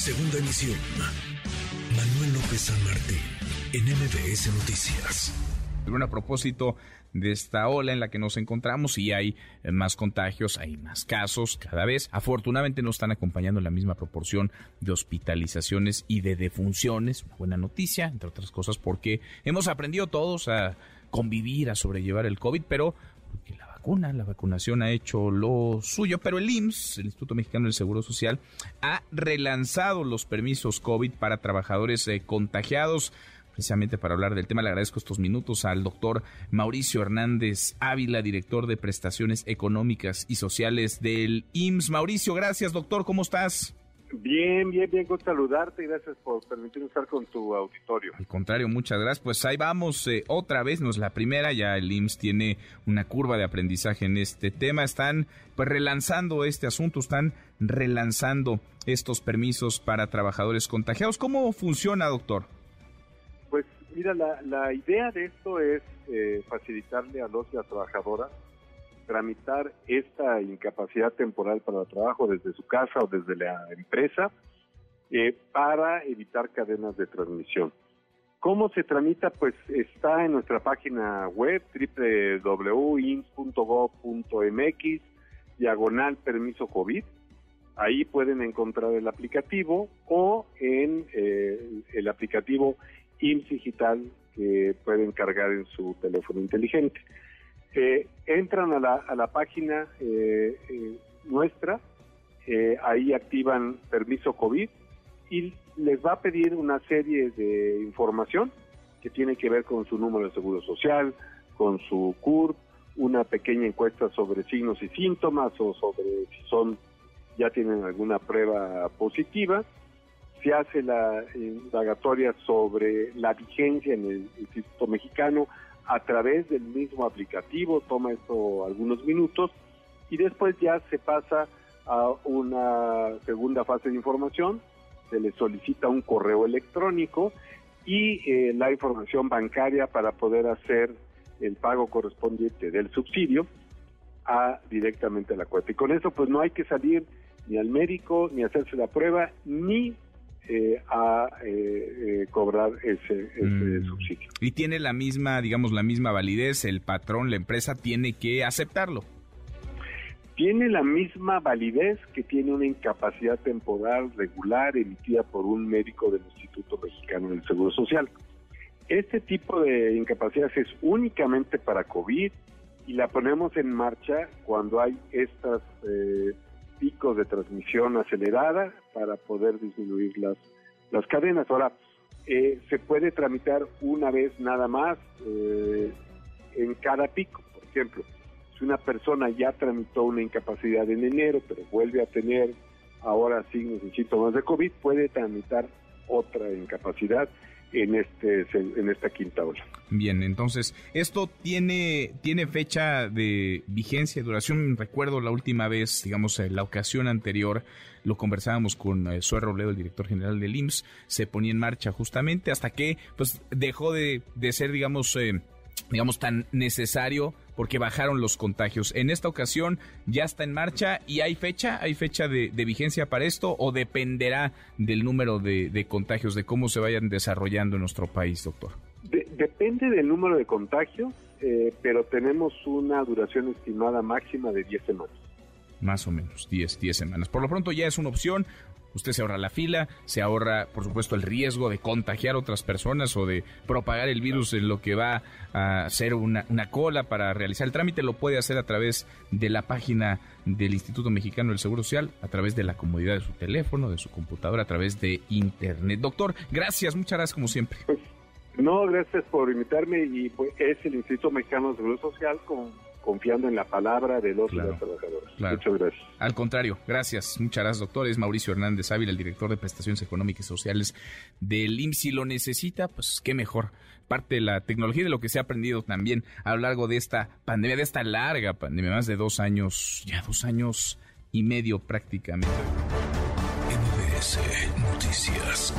Segunda emisión. Manuel López San Martín, en MBS Noticias. Bueno, a propósito de esta ola en la que nos encontramos y hay más contagios, hay más casos cada vez. Afortunadamente no están acompañando la misma proporción de hospitalizaciones y de defunciones. Una buena noticia, entre otras cosas, porque hemos aprendido todos a convivir, a sobrellevar el COVID, pero porque la vacuna, la vacunación ha hecho lo suyo, pero el IMSS, el Instituto Mexicano del Seguro Social, ha relanzado los permisos COVID para trabajadores eh, contagiados precisamente para hablar del tema. Le agradezco estos minutos al doctor Mauricio Hernández Ávila, director de prestaciones económicas y sociales del IMSS. Mauricio, gracias, doctor, ¿cómo estás? Bien, bien, bien, con saludarte y gracias por permitirme estar con tu auditorio. Al contrario, muchas gracias. Pues ahí vamos eh, otra vez, no es la primera, ya el IMSS tiene una curva de aprendizaje en este tema. Están pues relanzando este asunto, están relanzando estos permisos para trabajadores contagiados. ¿Cómo funciona, doctor? Pues mira, la, la idea de esto es eh, facilitarle a los y a trabajadoras tramitar esta incapacidad temporal para el trabajo desde su casa o desde la empresa eh, para evitar cadenas de transmisión. ¿Cómo se tramita? Pues está en nuestra página web www.ins.gov.mx diagonal permiso COVID. Ahí pueden encontrar el aplicativo o en eh, el aplicativo IMSS Digital que pueden cargar en su teléfono inteligente. Eh, entran a la, a la página eh, eh, nuestra, ahí activan permiso COVID y les va a pedir una serie de información que tiene que ver con su número de seguro social, con su CURP, una pequeña encuesta sobre signos y síntomas o sobre si son ya tienen alguna prueba positiva. Se hace la indagatoria sobre la vigencia en el Instituto Mexicano a través del mismo aplicativo, toma esto algunos minutos y después ya se pasa a una segunda fase de información, se le solicita un correo electrónico y eh, la información bancaria para poder hacer el pago correspondiente del subsidio a directamente a la cuenta. Y con eso pues no hay que salir ni al médico, ni hacerse la prueba, ni eh, a eh, eh, cobrar ese, mm. subsidio. Y tiene la misma, digamos, la misma validez, el patrón, la empresa tiene que aceptarlo. Tiene la misma validez que tiene una incapacidad temporal regular emitida por un médico del Instituto Mexicano del Seguro Social. Este tipo de incapacidad es únicamente para COVID y la ponemos en marcha cuando hay estas picos de transmisión acelerada para poder disminuir las, las cadenas. Ahora, eh, se puede tramitar una vez nada más eh, en cada pico. Por ejemplo, si una persona ya tramitó una incapacidad en enero, pero vuelve a tener ahora signos y síntomas de COVID, puede tramitar otra incapacidad en este en esta quinta ola. Bien, entonces esto tiene tiene fecha de vigencia, duración. Recuerdo la última vez, digamos, la ocasión anterior, lo conversábamos con eh, Suer Robledo, el director general del IMSS, se ponía en marcha justamente hasta que pues dejó de, de ser, digamos, eh, digamos, tan necesario porque bajaron los contagios. En esta ocasión ya está en marcha y hay fecha, hay fecha de, vigencia para esto o dependerá del número de, contagios, de cómo se vayan desarrollando en nuestro país, doctor. depende del número de contagios, eh, pero tenemos una duración estimada máxima de 10 semanas. Más o menos, 10, 10 semanas. Por lo pronto ya es una opción. Usted se ahorra la fila, se ahorra, por supuesto, el riesgo de contagiar a otras personas o de propagar el virus en lo que va a ser una, cola para realizar el trámite. Lo puede hacer a través de la página del Instituto Mexicano del Seguro Social, a través de la comodidad de su teléfono, de su computadora, a través de Internet. Doctor, gracias, muchas gracias como siempre. No, gracias por invitarme y pues, es el Instituto Mexicano del Seguro Social con confiando en la palabra de los trabajadores. Muchas gracias. Al contrario, gracias. Muchas gracias, doctor. Es Mauricio Hernández Ávila, el director de prestaciones económicas y sociales del IMSS. Si lo necesita, pues qué mejor. Parte de la tecnología y de lo que se ha aprendido también a lo largo de esta pandemia, de esta larga pandemia, más de dos años, ya dos años y medio prácticamente. MBS Noticias.